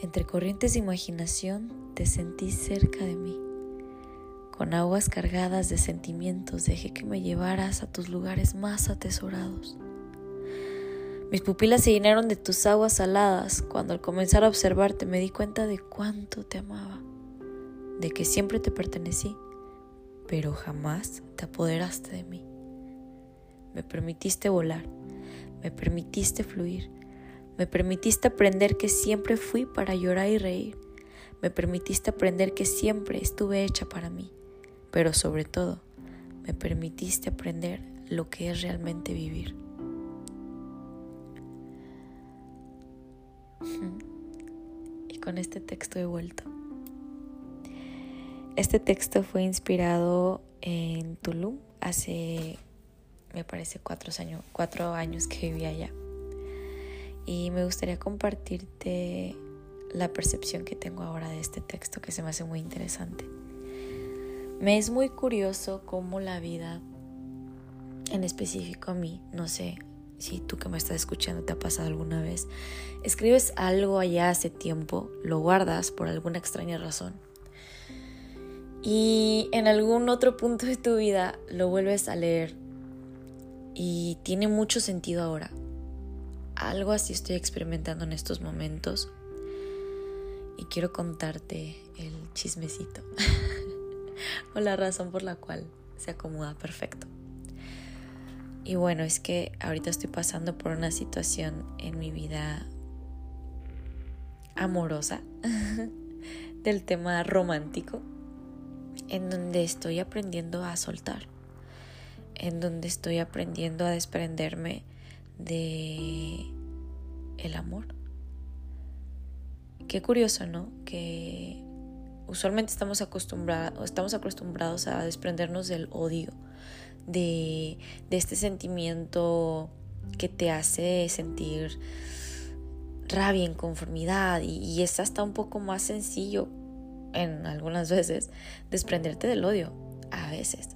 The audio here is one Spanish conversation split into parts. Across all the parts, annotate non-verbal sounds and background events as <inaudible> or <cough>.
Entre corrientes de imaginación te sentí cerca de mí. Con aguas cargadas de sentimientos dejé que me llevaras a tus lugares más atesorados. Mis pupilas se llenaron de tus aguas saladas cuando al comenzar a observarte me di cuenta de cuánto te amaba, de que siempre te pertenecí, pero jamás te apoderaste de mí. Me permitiste volar, me permitiste fluir, me permitiste aprender que siempre fui para llorar y reír. Me permitiste aprender que siempre estuve hecha para mí. Pero sobre todo, me permitiste aprender lo que es realmente vivir. <laughs> Y con este texto he vuelto. Este texto fue inspirado en Tulum hace, me parece, cuatro años, cuatro años que vivía allá y me gustaría compartirte la percepción que tengo ahora de este texto que se me hace muy interesante. Me es muy curioso cómo la vida, en específico a mí, no sé si tú que me estás escuchando te ha pasado alguna vez, escribes algo allá hace tiempo, lo guardas por alguna extraña razón y en algún otro punto de tu vida lo vuelves a leer y tiene mucho sentido ahora algo así estoy experimentando en estos momentos y quiero contarte el chismecito <laughs> o la razón por la cual se acomoda perfecto. Y bueno, es que ahorita estoy pasando por una situación en mi vida amorosa <laughs> del tema romántico en donde estoy aprendiendo a soltar, en donde estoy aprendiendo a desprenderme de el amor. Qué curioso, ¿no? Que usualmente estamos acostumbrados, estamos acostumbrados a desprendernos del odio, de, de este sentimiento que te hace sentir rabia, inconformidad y, y es hasta un poco más sencillo en algunas veces desprenderte del odio, a veces,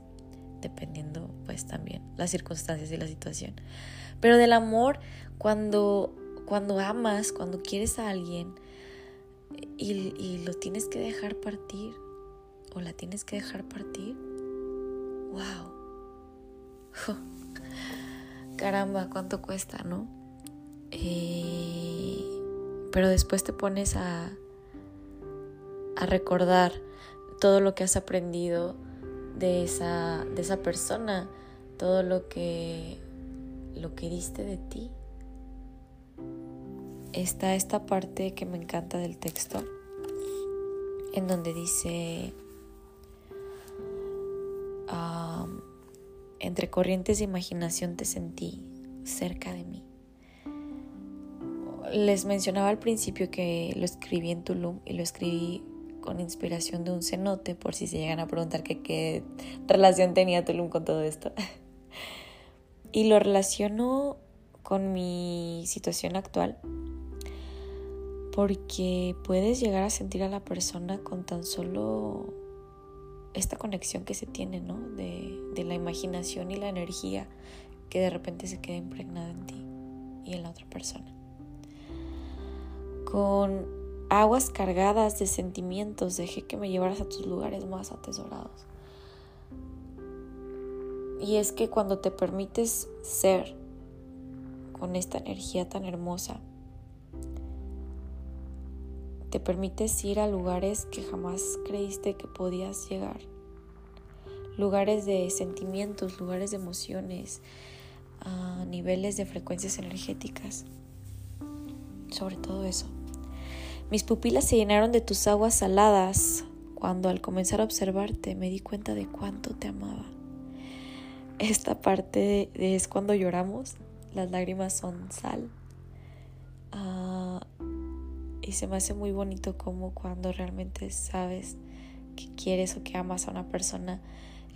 dependiendo pues también las circunstancias y la situación. Pero del amor, cuando, cuando amas, cuando quieres a alguien y, y lo tienes que dejar partir o la tienes que dejar partir, wow. <laughs> Caramba, cuánto cuesta, ¿no? Eh, pero después te pones a, a recordar todo lo que has aprendido de esa, de esa persona, todo lo que lo que diste de ti. Está esta parte que me encanta del texto, en donde dice, entre corrientes de imaginación te sentí cerca de mí. Les mencionaba al principio que lo escribí en Tulum y lo escribí con inspiración de un cenote, por si se llegan a preguntar qué relación tenía Tulum con todo esto. <laughs> Y lo relaciono con mi situación actual porque puedes llegar a sentir a la persona con tan solo esta conexión que se tiene, ¿no? De, la imaginación y la energía que de repente se queda impregnada en ti y en la otra persona. Con aguas cargadas de sentimientos dejé que me llevaras a tus lugares más atesorados. Y es que cuando te permites ser con esta energía tan hermosa, te permites ir a lugares que jamás creíste que podías llegar. Lugares de sentimientos, lugares de emociones, a niveles de frecuencias energéticas. Sobre todo eso. Mis pupilas se llenaron de tus aguas saladas cuando al comenzar a observarte me di cuenta de cuánto te amaba esta parte es cuando lloramos, las lágrimas son sal. Ah, y se me hace muy bonito como cuando realmente sabes que quieres o que amas a una persona,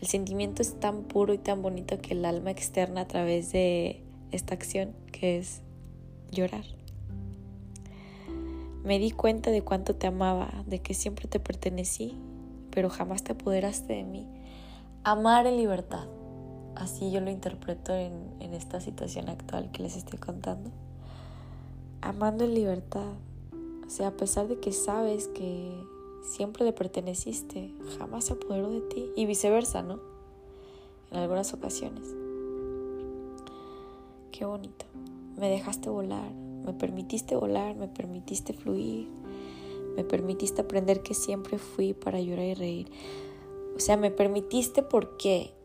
el sentimiento es tan puro y tan bonito que el alma externa a través de esta acción que es llorar. Me di cuenta de cuánto te amaba, de que siempre te pertenecí, pero jamás te apoderaste de mí. Amar en libertad así yo lo interpreto en, esta situación actual que les estoy contando. Amando en libertad, O sea, a pesar de que sabes que siempre le perteneciste, jamás se apoderó de ti. Y viceversa, ¿no? En algunas ocasiones. Qué bonito. Me dejaste volar, me permitiste volar, me permitiste fluir, me permitiste aprender que siempre fui para llorar y reír. O sea, me permitiste porque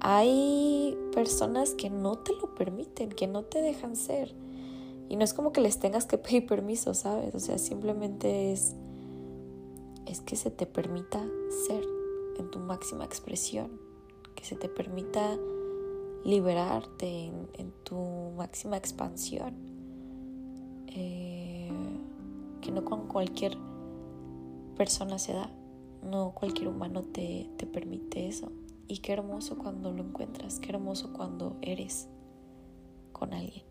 hay personas que no te lo permiten, que no te dejan ser. Y no es como que les tengas que pedir permiso, ¿sabes? O sea, simplemente es, es que se te permita ser en tu máxima expresión, que se te permita liberarte en, tu máxima expansión. Eh, que no con cualquier persona se da, no cualquier humano te, te permite eso. Y qué hermoso cuando lo encuentras, qué hermoso cuando eres con alguien.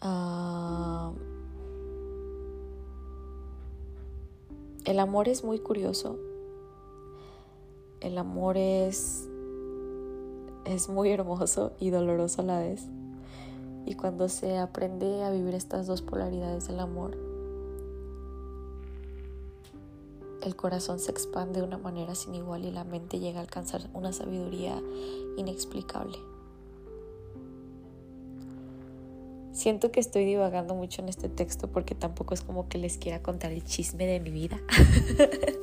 Ah, el amor es muy curioso. El amor es, es muy hermoso y doloroso a la vez. Y cuando se aprende a vivir estas dos polaridades del amor, el corazón se expande de una manera sin igual y la mente llega a alcanzar una sabiduría inexplicable. Siento que estoy divagando mucho en este texto porque tampoco es como que les quiera contar el chisme de mi vida.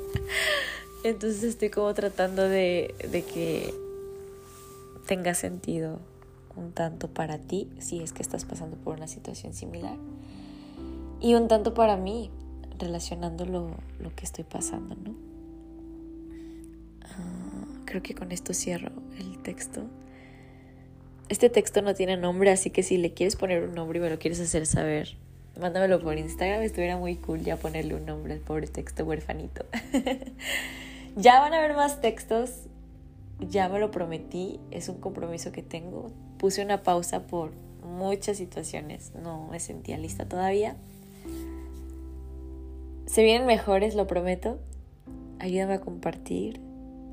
<laughs> Entonces estoy como tratando de, de que tenga sentido un tanto para ti si es que estás pasando por una situación similar y un tanto para mí relacionando lo, que estoy pasando, ¿no? Ah, creo que con esto cierro el texto. Este texto no tiene nombre, así que si le quieres poner un nombre y me lo quieres hacer saber, mándamelo por Instagram. Estuviera muy cool ya ponerle un nombre al pobre texto huerfanito. <laughs> ya van a haber más textos. Ya me lo prometí. Es un compromiso que tengo. Puse una pausa por muchas situaciones. No me sentía lista todavía. Se vienen mejores, lo prometo. Ayúdame a compartir.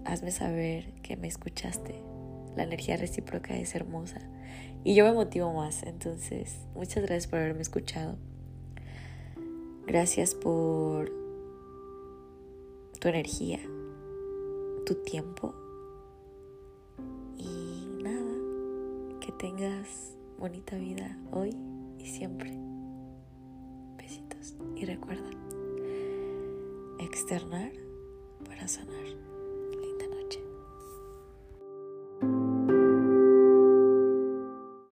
Hazme saber que me escuchaste la energía recíproca es hermosa y yo me motivo más. Entonces, muchas gracias por haberme escuchado. Gracias por tu energía, tu tiempo y nada, que tengas bonita vida hoy y siempre. Besitos y recuerda, externar para sanar.